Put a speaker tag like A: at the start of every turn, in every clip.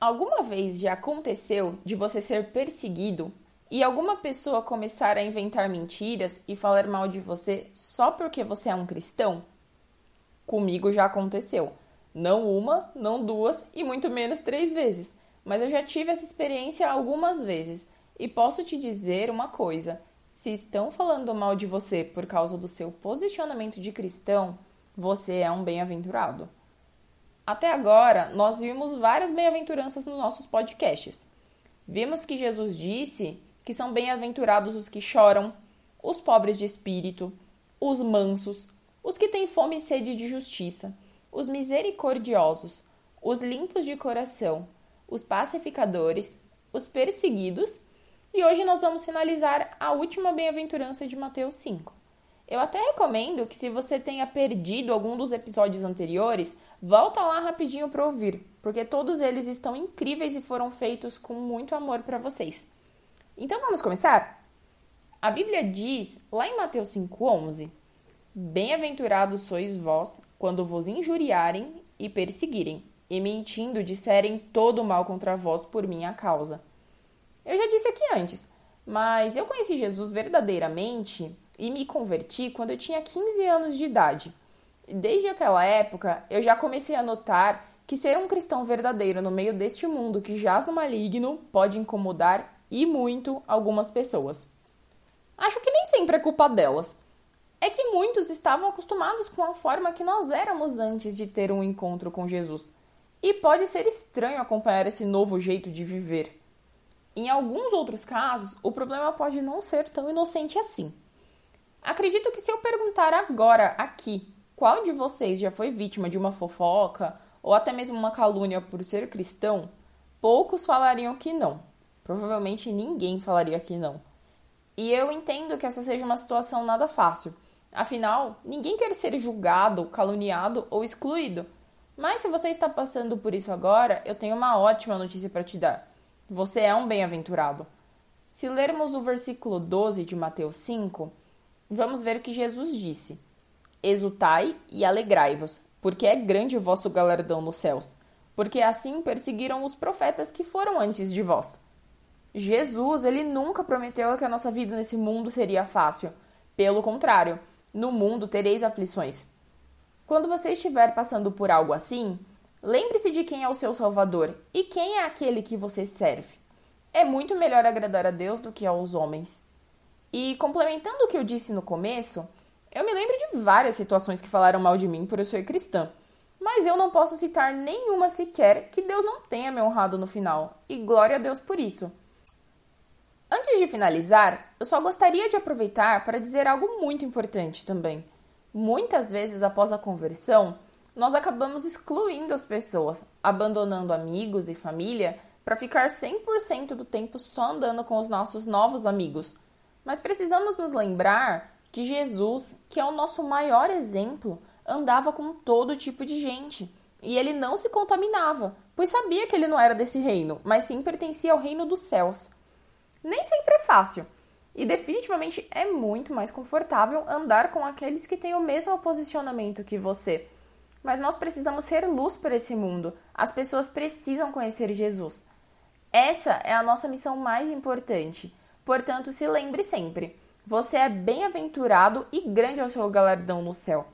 A: Alguma vez já aconteceu de você ser perseguido e alguma pessoa começar a inventar mentiras e falar mal de você só porque você é um cristão? Comigo já aconteceu. Não uma, não duas e muito menos três vezes. Mas eu já tive essa experiência algumas vezes e posso te dizer uma coisa: se estão falando mal de você por causa do seu posicionamento de cristão, você é um bem-aventurado. Até agora, nós vimos várias bem-aventuranças nos nossos podcasts. Vimos que Jesus disse que são bem-aventurados os que choram, os pobres de espírito, os mansos, os que têm fome e sede de justiça, os misericordiosos, os limpos de coração, os pacificadores, os perseguidos. E hoje nós vamos finalizar a última bem-aventurança de Mateus 5. Eu até recomendo que se você tenha perdido algum dos episódios anteriores, Volta lá rapidinho para ouvir, porque todos eles estão incríveis e foram feitos com muito amor para vocês. Então vamos começar? A Bíblia diz, lá em Mateus 5:11, Bem-aventurados sois vós quando vos injuriarem e perseguirem, e mentindo disserem todo o mal contra vós por minha causa. Eu já disse aqui antes, mas eu conheci Jesus verdadeiramente e me converti quando eu tinha 15 anos de idade. Desde aquela época, eu já comecei a notar que ser um cristão verdadeiro no meio deste mundo que jaz no maligno pode incomodar e muito algumas pessoas. Acho que nem sempre é culpa delas. É que muitos estavam acostumados com a forma que nós éramos antes de ter um encontro com Jesus. E pode ser estranho acompanhar esse novo jeito de viver. Em alguns outros casos, o problema pode não ser tão inocente assim. Acredito que se eu perguntar agora, aqui, qual de vocês já foi vítima de uma fofoca ou até mesmo uma calúnia por ser cristão? Poucos falariam que não. Provavelmente ninguém falaria que não. E eu entendo que essa seja uma situação nada fácil. Afinal, ninguém quer ser julgado, caluniado ou excluído. Mas se você está passando por isso agora, eu tenho uma ótima notícia para te dar. Você é um bem-aventurado. Se lermos o versículo 12 de Mateus 5, vamos ver que Jesus disse: Exultai e alegrai-vos, porque é grande o vosso galardão nos céus, porque assim perseguiram os profetas que foram antes de vós. Jesus, ele nunca prometeu que a nossa vida nesse mundo seria fácil. Pelo contrário, no mundo tereis aflições. Quando você estiver passando por algo assim, lembre-se de quem é o seu Salvador e quem é aquele que você serve. É muito melhor agradar a Deus do que aos homens. E complementando o que eu disse no começo, eu me lembro de várias situações que falaram mal de mim por eu ser cristã, mas eu não posso citar nenhuma sequer que Deus não tenha me honrado no final, e glória a Deus por isso. Antes de finalizar, eu só gostaria de aproveitar para dizer algo muito importante também. Muitas vezes após a conversão, nós acabamos excluindo as pessoas, abandonando amigos e família para ficar 100% do tempo só andando com os nossos novos amigos. Mas precisamos nos lembrar que Jesus, que é o nosso maior exemplo, andava com todo tipo de gente e ele não se contaminava, pois sabia que ele não era desse reino, mas sim pertencia ao reino dos céus. Nem sempre é fácil, e definitivamente é muito mais confortável andar com aqueles que têm o mesmo posicionamento que você. Mas nós precisamos ser luz para esse mundo. As pessoas precisam conhecer Jesus. Essa é a nossa missão mais importante. Portanto, se lembre sempre: você é bem-aventurado e grande é o seu galardão no céu.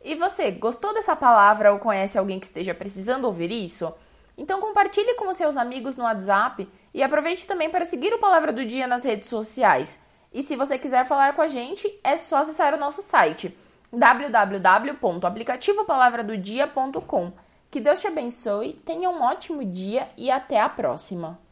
A: E você, gostou dessa palavra ou conhece alguém que esteja precisando ouvir isso? Então compartilhe com seus amigos no WhatsApp e aproveite também para seguir o Palavra do Dia nas redes sociais. E se você quiser falar com a gente, é só acessar o nosso site www.aplicativopalavradodia.com. Que Deus te abençoe, tenha um ótimo dia e até a próxima!